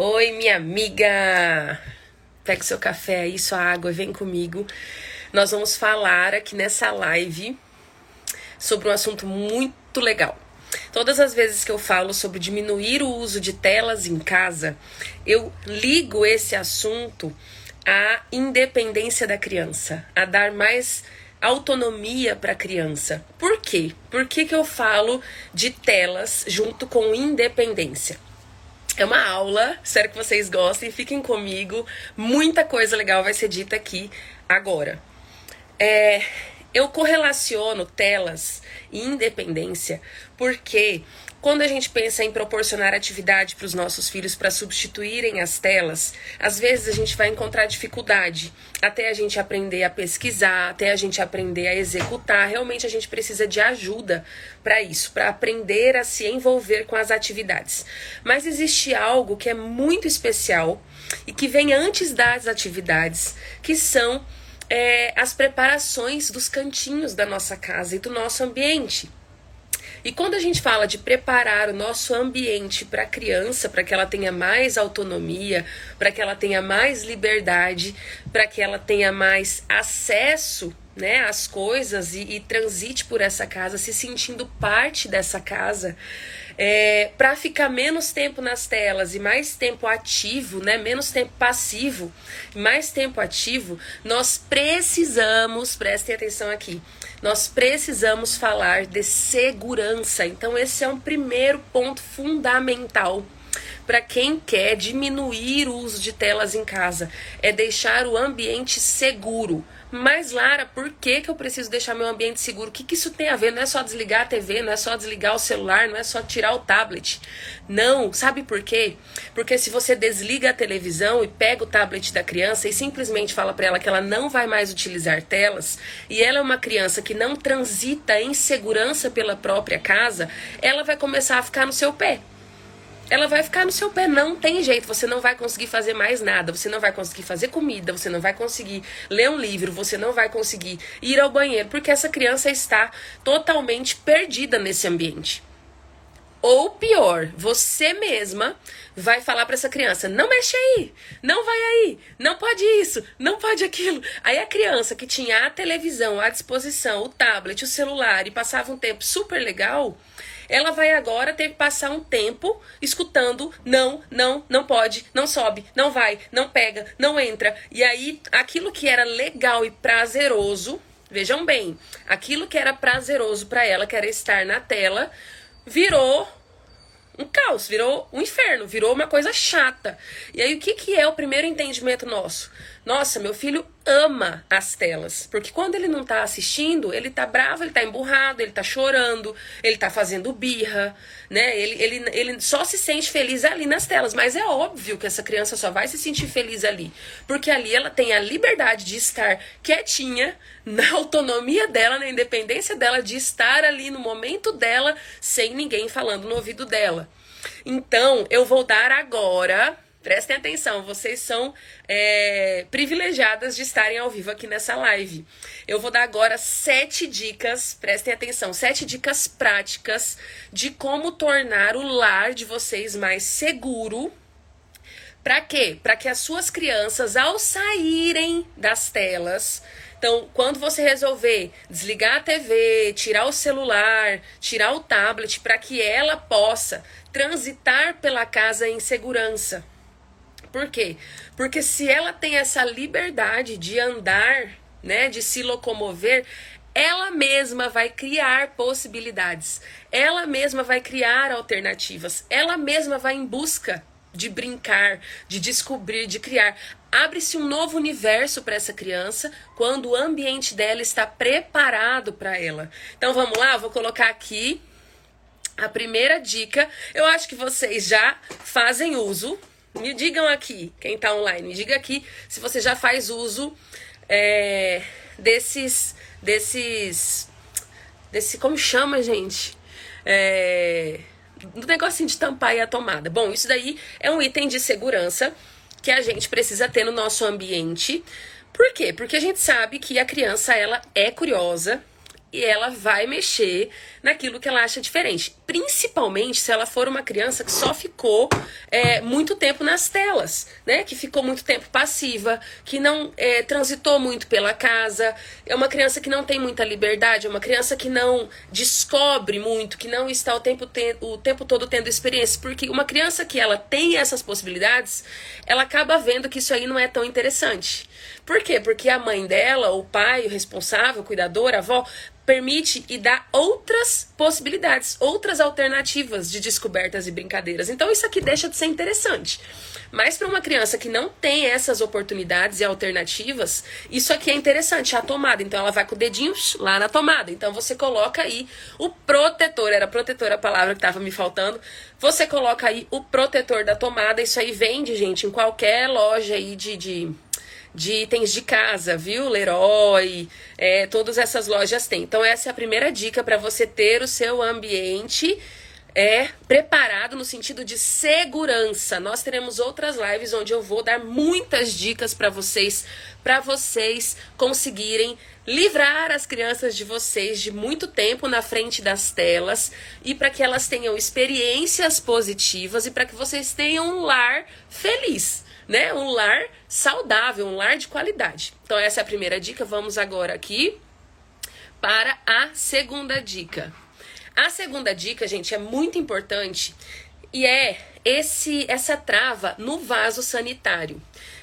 Oi, minha amiga! Pega seu café aí, sua água, vem comigo. Nós vamos falar aqui nessa live sobre um assunto muito legal. Todas as vezes que eu falo sobre diminuir o uso de telas em casa, eu ligo esse assunto à independência da criança, a dar mais autonomia para a criança. Por quê? Por que, que eu falo de telas junto com independência? É uma aula, espero que vocês gostem, fiquem comigo. Muita coisa legal vai ser dita aqui agora. É, eu correlaciono telas e independência porque quando a gente pensa em proporcionar atividade para os nossos filhos para substituírem as telas, às vezes a gente vai encontrar dificuldade até a gente aprender a pesquisar, até a gente aprender a executar. Realmente a gente precisa de ajuda para isso, para aprender a se envolver com as atividades. Mas existe algo que é muito especial e que vem antes das atividades, que são é, as preparações dos cantinhos da nossa casa e do nosso ambiente. E quando a gente fala de preparar o nosso ambiente para a criança, para que ela tenha mais autonomia, para que ela tenha mais liberdade, para que ela tenha mais acesso né, às coisas e, e transite por essa casa, se sentindo parte dessa casa, é, para ficar menos tempo nas telas e mais tempo ativo, né, menos tempo passivo, mais tempo ativo, nós precisamos, prestem atenção aqui, nós precisamos falar de segurança. Então, esse é um primeiro ponto fundamental para quem quer diminuir o uso de telas em casa, é deixar o ambiente seguro. Mas, Lara, por que, que eu preciso deixar meu ambiente seguro? O que, que isso tem a ver? Não é só desligar a TV, não é só desligar o celular, não é só tirar o tablet. Não, sabe por quê? Porque se você desliga a televisão e pega o tablet da criança e simplesmente fala para ela que ela não vai mais utilizar telas, e ela é uma criança que não transita em segurança pela própria casa, ela vai começar a ficar no seu pé ela vai ficar no seu pé. Não tem jeito. Você não vai conseguir fazer mais nada. Você não vai conseguir fazer comida. Você não vai conseguir ler um livro. Você não vai conseguir ir ao banheiro. Porque essa criança está totalmente perdida nesse ambiente. Ou pior, você mesma vai falar para essa criança: não mexe aí, não vai aí, não pode isso, não pode aquilo. Aí a criança que tinha a televisão à disposição, o tablet, o celular e passava um tempo super legal, ela vai agora ter que passar um tempo escutando não, não, não pode, não sobe, não vai, não pega, não entra. E aí aquilo que era legal e prazeroso, vejam bem, aquilo que era prazeroso para ela, que era estar na tela, virou um caos, virou um inferno, virou uma coisa chata. E aí o que, que é o primeiro entendimento nosso? Nossa, meu filho ama as telas, porque quando ele não tá assistindo, ele tá bravo, ele tá emburrado, ele tá chorando, ele tá fazendo birra, né? Ele, ele, ele só se sente feliz ali nas telas, mas é óbvio que essa criança só vai se sentir feliz ali, porque ali ela tem a liberdade de estar quietinha, na autonomia dela, na independência dela, de estar ali no momento dela, sem ninguém falando no ouvido dela. Então, eu vou dar agora Prestem atenção, vocês são é, privilegiadas de estarem ao vivo aqui nessa live. Eu vou dar agora sete dicas, prestem atenção, sete dicas práticas de como tornar o lar de vocês mais seguro. Para quê? Para que as suas crianças, ao saírem das telas, então, quando você resolver desligar a TV, tirar o celular, tirar o tablet, para que ela possa transitar pela casa em segurança. Por quê? Porque se ela tem essa liberdade de andar, né, de se locomover, ela mesma vai criar possibilidades. Ela mesma vai criar alternativas. Ela mesma vai em busca de brincar, de descobrir, de criar. Abre-se um novo universo para essa criança quando o ambiente dela está preparado para ela. Então vamos lá, vou colocar aqui a primeira dica. Eu acho que vocês já fazem uso me digam aqui, quem está online, me diga aqui se você já faz uso é, desses, desses, desse, como chama, gente? É, do negocinho de tampar a tomada. Bom, isso daí é um item de segurança que a gente precisa ter no nosso ambiente. Por quê? Porque a gente sabe que a criança, ela é curiosa, e ela vai mexer naquilo que ela acha diferente. Principalmente se ela for uma criança que só ficou é, muito tempo nas telas, né? Que ficou muito tempo passiva, que não é, transitou muito pela casa. É uma criança que não tem muita liberdade, é uma criança que não descobre muito, que não está o tempo, te o tempo todo tendo experiência. Porque uma criança que ela tem essas possibilidades, ela acaba vendo que isso aí não é tão interessante. Por quê? Porque a mãe dela, o pai, o responsável, o cuidador, a avó, permite e dá outras possibilidades, outras alternativas de descobertas e brincadeiras. Então isso aqui deixa de ser interessante. Mas para uma criança que não tem essas oportunidades e alternativas, isso aqui é interessante, a tomada. Então ela vai com o dedinho lá na tomada. Então você coloca aí o protetor, era protetor a palavra que estava me faltando. Você coloca aí o protetor da tomada. Isso aí vende, gente, em qualquer loja aí de, de de itens de casa, viu? Leroy, é, todas essas lojas têm. Então, essa é a primeira dica para você ter o seu ambiente é preparado no sentido de segurança. Nós teremos outras lives onde eu vou dar muitas dicas para vocês, para vocês conseguirem livrar as crianças de vocês de muito tempo na frente das telas e para que elas tenham experiências positivas e para que vocês tenham um lar feliz né? Um lar saudável, um lar de qualidade. Então, essa é a primeira dica. Vamos agora aqui para a segunda dica. A segunda dica, gente, é muito importante e é esse essa trava no vaso sanitário.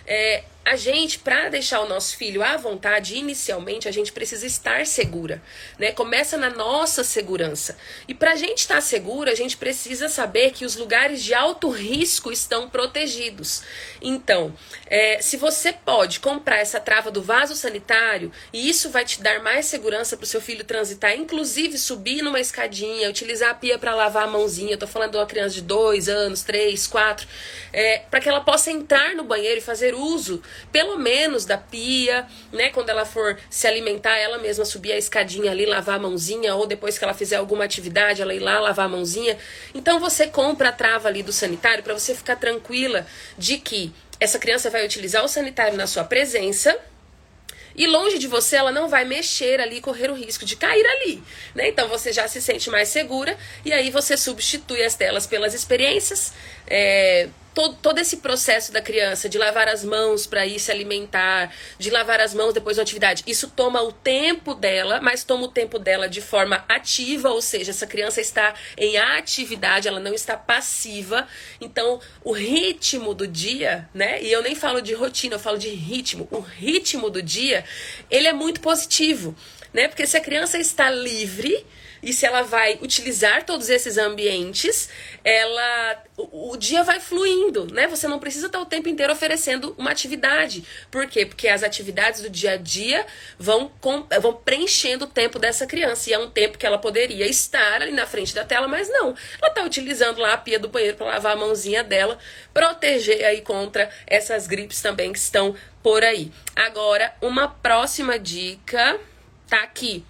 É, a gente, para deixar o nosso filho à vontade, inicialmente, a gente precisa estar segura, né? Começa na nossa segurança. E para a gente estar segura, a gente precisa saber que os lugares de alto risco estão protegidos. Então, é, se você pode comprar essa trava do vaso sanitário, e isso vai te dar mais segurança para o seu filho transitar, inclusive subir numa escadinha, utilizar a pia para lavar a mãozinha. Eu tô falando de uma criança de dois anos, três, quatro, é, para que ela possa entrar no banheiro e fazer uso pelo menos da pia, né? Quando ela for se alimentar, ela mesma subir a escadinha ali, lavar a mãozinha, ou depois que ela fizer alguma atividade, ela ir lá lavar a mãozinha. Então você compra a trava ali do sanitário para você ficar tranquila de que essa criança vai utilizar o sanitário na sua presença. E longe de você, ela não vai mexer ali, correr o risco de cair ali, né? Então você já se sente mais segura e aí você substitui as telas pelas experiências. É, todo, todo esse processo da criança de lavar as mãos para ir se alimentar, de lavar as mãos depois da atividade, isso toma o tempo dela, mas toma o tempo dela de forma ativa, ou seja, essa criança está em atividade, ela não está passiva. Então, o ritmo do dia, né? E eu nem falo de rotina, eu falo de ritmo. O ritmo do dia, ele é muito positivo, né? Porque se a criança está livre, e se ela vai utilizar todos esses ambientes, ela o, o, dia vai fluindo, né? Você não precisa estar o tempo inteiro oferecendo uma atividade. Por quê? Porque as atividades do dia a dia vão, com, vão preenchendo o tempo dessa criança. E é um tempo que ela poderia estar ali na frente da tela, mas não. Ela está utilizando lá a pia do banheiro para lavar a mãozinha dela, proteger aí contra essas gripes também que estão por aí. Agora, uma próxima dica tá aqui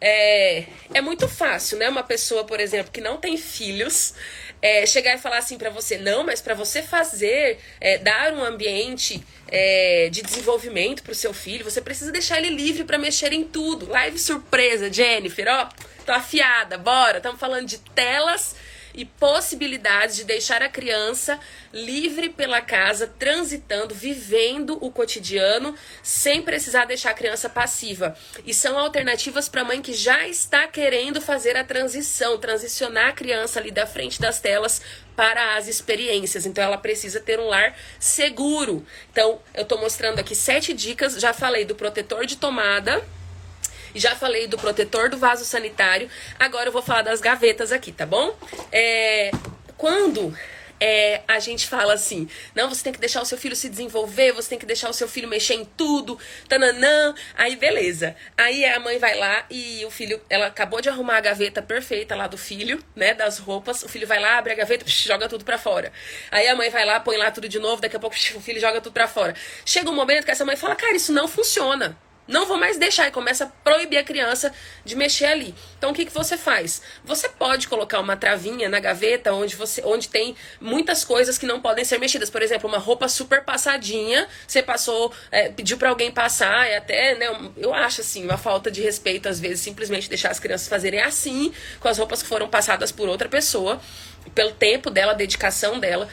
é, é muito fácil, né? Uma pessoa, por exemplo, que não tem filhos, é, chegar e falar assim para você, não, mas para você fazer, é, dar um ambiente é, de desenvolvimento para o seu filho, você precisa deixar ele livre para mexer em tudo. Live surpresa, Jennifer, ó, tô afiada, bora. Estamos falando de telas e possibilidades de deixar a criança livre pela casa, transitando, vivendo o cotidiano, sem precisar deixar a criança passiva. E são alternativas para a mãe que já está querendo fazer a transição, transicionar a criança ali da frente das telas para as experiências. Então ela precisa ter um lar seguro. Então eu estou mostrando aqui sete dicas. Já falei do protetor de tomada já falei do protetor do vaso sanitário. Agora eu vou falar das gavetas aqui, tá bom? É, quando é, a gente fala assim: não, você tem que deixar o seu filho se desenvolver, você tem que deixar o seu filho mexer em tudo, tananã. Aí, beleza. Aí a mãe vai lá e o filho, ela acabou de arrumar a gaveta perfeita lá do filho, né, das roupas. O filho vai lá, abre a gaveta, psh, joga tudo pra fora. Aí a mãe vai lá, põe lá tudo de novo, daqui a pouco psh, o filho joga tudo pra fora. Chega um momento que essa mãe fala: cara, isso não funciona. Não vou mais deixar e começa a proibir a criança de mexer ali. Então o que, que você faz? Você pode colocar uma travinha na gaveta onde você onde tem muitas coisas que não podem ser mexidas. Por exemplo, uma roupa super passadinha, você passou, é, pediu para alguém passar, é até, né, eu acho assim, uma falta de respeito às vezes simplesmente deixar as crianças fazerem assim com as roupas que foram passadas por outra pessoa, pelo tempo dela, dedicação dela.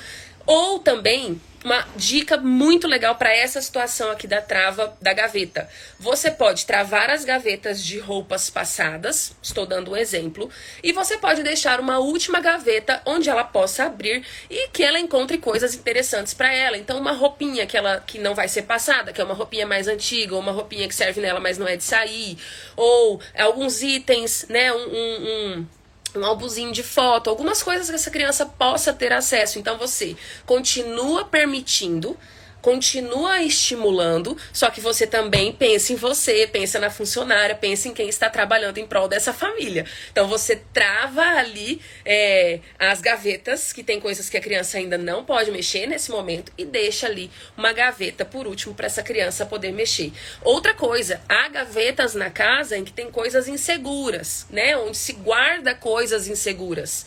Ou também uma dica muito legal para essa situação aqui da trava da gaveta. Você pode travar as gavetas de roupas passadas, estou dando um exemplo, e você pode deixar uma última gaveta onde ela possa abrir e que ela encontre coisas interessantes para ela. Então, uma roupinha que ela que não vai ser passada, que é uma roupinha mais antiga, ou uma roupinha que serve nela, mas não é de sair, ou alguns itens, né, um, um, um um álbumzinho de foto, algumas coisas que essa criança possa ter acesso. Então você continua permitindo continua estimulando, só que você também pensa em você, pensa na funcionária, pensa em quem está trabalhando em prol dessa família. Então você trava ali é, as gavetas, que tem coisas que a criança ainda não pode mexer nesse momento, e deixa ali uma gaveta por último para essa criança poder mexer. Outra coisa, há gavetas na casa em que tem coisas inseguras, né? Onde se guarda coisas inseguras.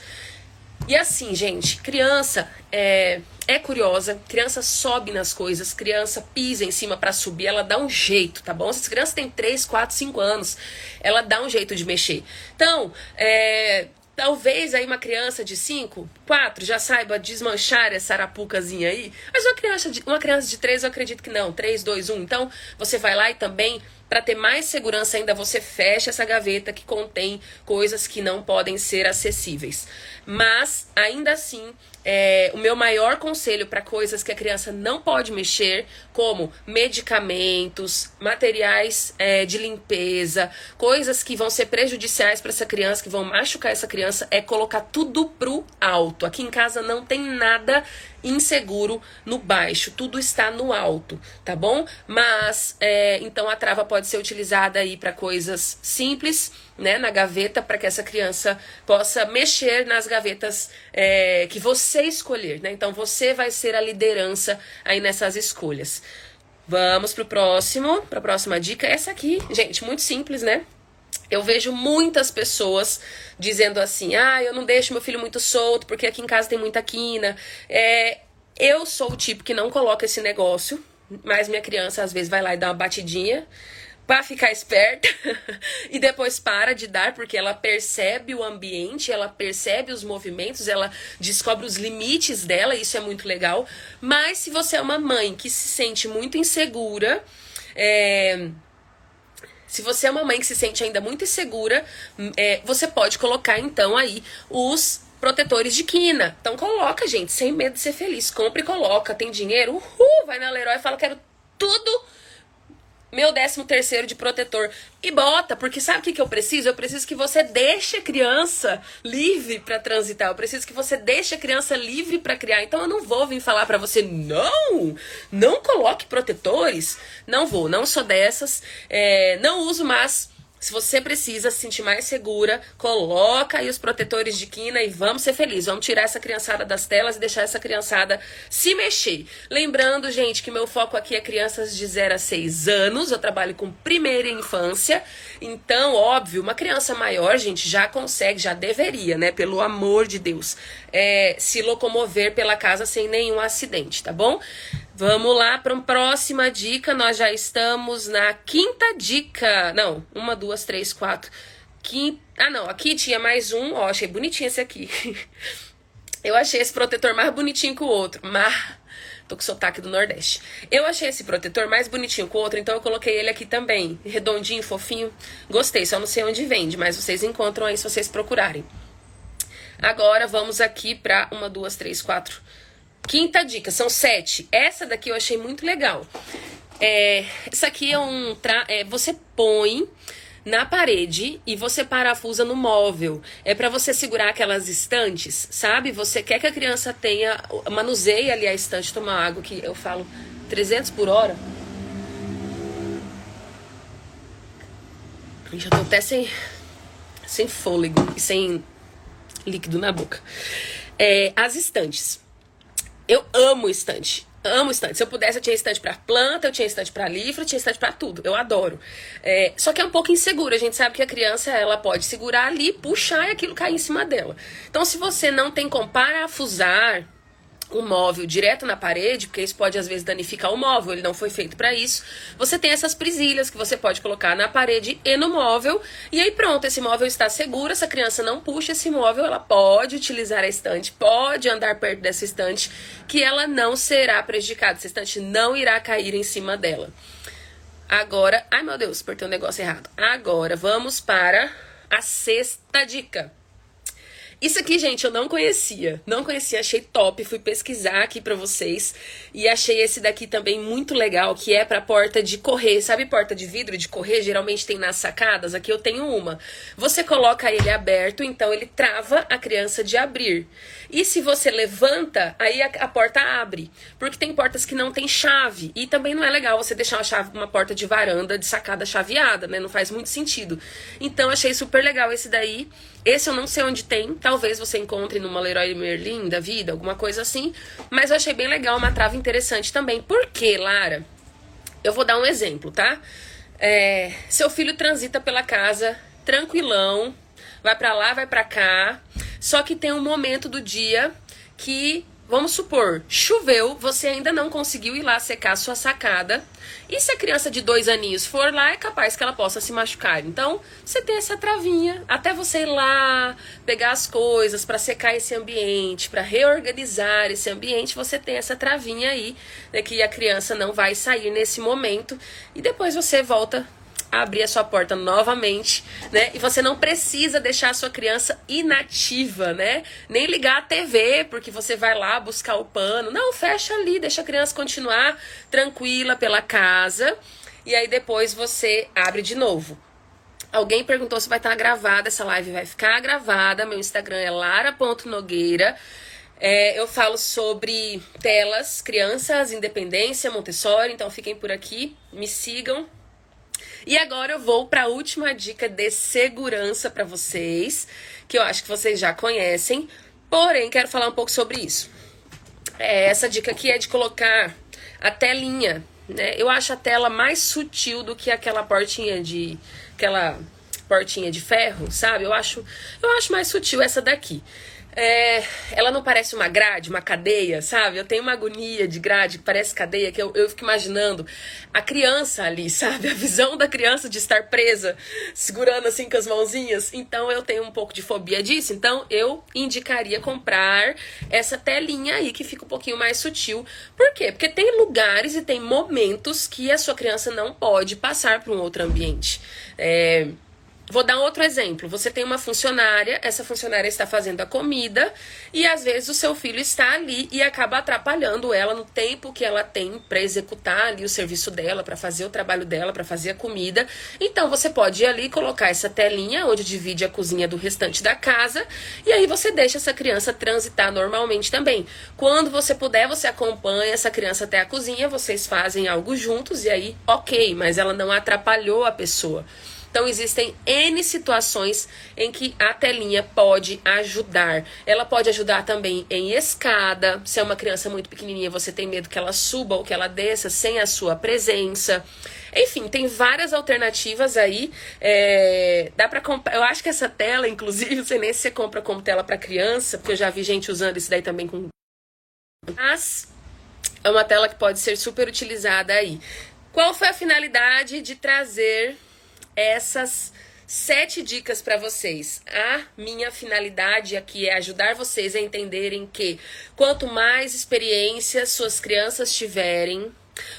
E assim, gente, criança é, é curiosa, criança sobe nas coisas, criança pisa em cima para subir, ela dá um jeito, tá bom? Se essa criança tem 3, 4, 5 anos, ela dá um jeito de mexer. Então, é, Talvez aí uma criança de 5, 4 já saiba desmanchar essa arapucazinha aí. Mas uma criança de, uma criança de 3 eu acredito que não. 3, 2, 1. Então você vai lá e também para ter mais segurança ainda, você fecha essa gaveta que contém coisas que não podem ser acessíveis. Mas, ainda assim, é, o meu maior conselho para coisas que a criança não pode mexer, como medicamentos, materiais é, de limpeza, coisas que vão ser prejudiciais para essa criança, que vão machucar essa criança, é colocar tudo pro alto. Aqui em casa não tem nada inseguro no baixo, tudo está no alto, tá bom? Mas é, então a trava pode ser utilizada aí para coisas simples, né, na gaveta, para que essa criança possa mexer nas gavetas é, que você escolher, né? Então você vai ser a liderança aí nessas escolhas. Vamos pro próximo, para a próxima dica. Essa aqui, gente, muito simples, né? Eu vejo muitas pessoas dizendo assim: ah, eu não deixo meu filho muito solto porque aqui em casa tem muita quina. É, eu sou o tipo que não coloca esse negócio, mas minha criança às vezes vai lá e dá uma batidinha para ficar esperta e depois para de dar porque ela percebe o ambiente, ela percebe os movimentos, ela descobre os limites dela, isso é muito legal. Mas se você é uma mãe que se sente muito insegura, é, se você é uma mãe que se sente ainda muito insegura, é, você pode colocar então aí os protetores de quina. Então coloca, gente, sem medo de ser feliz. Compre e coloca. Tem dinheiro? Uhul! Vai na Leroy e fala, quero tudo meu décimo terceiro de protetor. E bota, porque sabe o que, que eu preciso? Eu preciso que você deixe a criança livre para transitar. Eu preciso que você deixe a criança livre para criar. Então eu não vou vir falar para você, não, não coloque protetores. Não vou, não sou dessas. É, não uso mais se você precisa se sentir mais segura, coloca aí os protetores de quina e vamos ser felizes. Vamos tirar essa criançada das telas e deixar essa criançada se mexer. Lembrando, gente, que meu foco aqui é crianças de 0 a 6 anos. Eu trabalho com primeira infância. Então, óbvio, uma criança maior, gente, já consegue, já deveria, né? Pelo amor de Deus, é, se locomover pela casa sem nenhum acidente, tá bom? Vamos lá para a próxima dica. Nós já estamos na quinta dica. Não, uma, duas, três, quatro. Quinta... Ah, não. Aqui tinha mais um. Ó, achei bonitinho esse aqui. Eu achei esse protetor mais bonitinho que o outro. Mas. Tô com sotaque do Nordeste. Eu achei esse protetor mais bonitinho que o outro, então eu coloquei ele aqui também. Redondinho, fofinho. Gostei, só não sei onde vende, mas vocês encontram aí se vocês procurarem. Agora vamos aqui para uma, duas, três, quatro, Quinta dica, são sete. Essa daqui eu achei muito legal. É, essa aqui é um. Tra... É, você põe na parede e você parafusa no móvel. É para você segurar aquelas estantes, sabe? Você quer que a criança tenha. Manuseie ali a estante, tomar água, que eu falo 300 por hora. Já tô até sem, sem fôlego e sem líquido na boca. É, as estantes. Eu amo estante. amo estante. Se eu pudesse, eu tinha estante para planta, eu tinha estante para livro, eu tinha estante para tudo. Eu adoro. É, só que é um pouco inseguro. A gente sabe que a criança ela pode segurar ali, puxar e aquilo cair em cima dela. Então, se você não tem como parafusar o móvel direto na parede, porque isso pode às vezes danificar o móvel, ele não foi feito para isso. Você tem essas presilhas que você pode colocar na parede e no móvel, e aí pronto, esse móvel está seguro, essa criança não puxa esse móvel, ela pode utilizar a estante, pode andar perto dessa estante, que ela não será prejudicada, essa estante não irá cair em cima dela. Agora, ai meu Deus, apertei um negócio errado. Agora vamos para a sexta dica. Isso aqui, gente, eu não conhecia. Não conhecia, achei top. Fui pesquisar aqui para vocês e achei esse daqui também muito legal, que é para porta de correr. Sabe porta de vidro de correr? Geralmente tem nas sacadas. Aqui eu tenho uma. Você coloca ele aberto, então ele trava a criança de abrir. E se você levanta, aí a, a porta abre, porque tem portas que não tem chave. E também não é legal você deixar uma, chave, uma porta de varanda de sacada chaveada, né? Não faz muito sentido. Então achei super legal esse daí. Esse eu não sei onde tem, talvez você encontre numa Leroy Merlin da vida, alguma coisa assim. Mas eu achei bem legal, uma trava interessante também. Por quê, Lara? Eu vou dar um exemplo, tá? É, seu filho transita pela casa tranquilão, vai para lá, vai para cá. Só que tem um momento do dia que Vamos supor, choveu, você ainda não conseguiu ir lá secar a sua sacada. E se a criança de dois aninhos for lá, é capaz que ela possa se machucar. Então, você tem essa travinha até você ir lá pegar as coisas para secar esse ambiente, para reorganizar esse ambiente. Você tem essa travinha aí, né, que a criança não vai sair nesse momento. E depois você volta abrir a sua porta novamente, né? E você não precisa deixar a sua criança inativa, né? Nem ligar a TV, porque você vai lá buscar o pano. Não, fecha ali, deixa a criança continuar tranquila pela casa. E aí depois você abre de novo. Alguém perguntou se vai estar gravada essa live. Vai ficar gravada. Meu Instagram é lara.nogueira. É, eu falo sobre telas, crianças, independência, Montessori. Então fiquem por aqui, me sigam. E agora eu vou para a última dica de segurança para vocês, que eu acho que vocês já conhecem, porém quero falar um pouco sobre isso. É, essa dica aqui é de colocar a telinha, né? Eu acho a tela mais sutil do que aquela portinha de aquela portinha de ferro, sabe? Eu acho, eu acho mais sutil essa daqui. É, ela não parece uma grade, uma cadeia, sabe? Eu tenho uma agonia de grade que parece cadeia, que eu, eu fico imaginando a criança ali, sabe? A visão da criança de estar presa, segurando assim com as mãozinhas. Então eu tenho um pouco de fobia disso. Então eu indicaria comprar essa telinha aí que fica um pouquinho mais sutil. Por quê? Porque tem lugares e tem momentos que a sua criança não pode passar para um outro ambiente. É, Vou dar outro exemplo. Você tem uma funcionária, essa funcionária está fazendo a comida e às vezes o seu filho está ali e acaba atrapalhando ela no tempo que ela tem para executar ali o serviço dela, para fazer o trabalho dela, para fazer a comida. Então você pode ir ali colocar essa telinha onde divide a cozinha do restante da casa e aí você deixa essa criança transitar normalmente também. Quando você puder, você acompanha essa criança até a cozinha, vocês fazem algo juntos e aí, ok, mas ela não atrapalhou a pessoa. Então existem N situações em que a telinha pode ajudar. Ela pode ajudar também em escada. Se é uma criança muito pequenininha, você tem medo que ela suba ou que ela desça sem a sua presença. Enfim, tem várias alternativas aí. É, dá para. Eu acho que essa tela, inclusive, você nem se você compra como tela para criança, porque eu já vi gente usando isso daí também com. Mas é uma tela que pode ser super utilizada aí. Qual foi a finalidade de trazer essas sete dicas para vocês. A minha finalidade aqui é ajudar vocês a entenderem que quanto mais experiência suas crianças tiverem,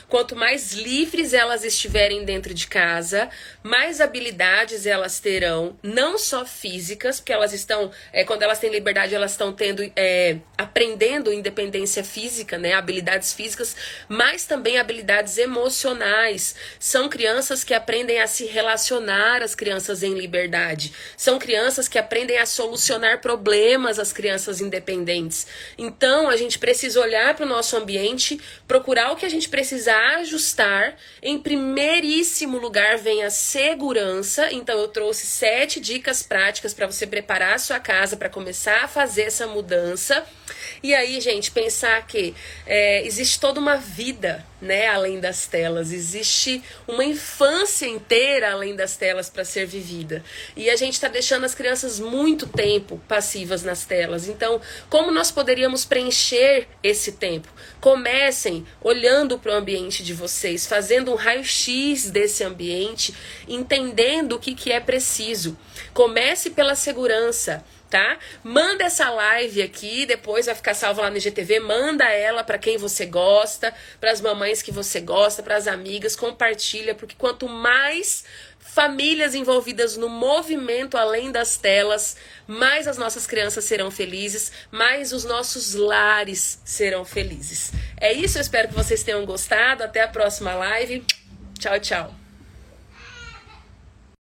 Quanto mais livres elas estiverem dentro de casa, mais habilidades elas terão, não só físicas, porque elas estão, é, quando elas têm liberdade, elas estão tendo, é, aprendendo independência física, né, habilidades físicas, mas também habilidades emocionais. São crianças que aprendem a se relacionar, as crianças em liberdade. São crianças que aprendem a solucionar problemas, as crianças independentes. Então, a gente precisa olhar para o nosso ambiente, procurar o que a gente precisa precisa ajustar. Em primeiríssimo lugar vem a segurança. Então eu trouxe sete dicas práticas para você preparar a sua casa para começar a fazer essa mudança. E aí, gente, pensar que é, existe toda uma vida, né, além das telas, existe uma infância inteira além das telas para ser vivida. E a gente está deixando as crianças muito tempo passivas nas telas. Então, como nós poderíamos preencher esse tempo? Comecem olhando para o ambiente de vocês, fazendo um raio-x desse ambiente, entendendo o que, que é preciso. Comece pela segurança tá? Manda essa live aqui, depois vai ficar salva lá no IGTV, manda ela para quem você gosta, para as mamães que você gosta, para as amigas, compartilha, porque quanto mais famílias envolvidas no movimento além das telas, mais as nossas crianças serão felizes, mais os nossos lares serão felizes. É isso, eu espero que vocês tenham gostado. Até a próxima live. Tchau, tchau.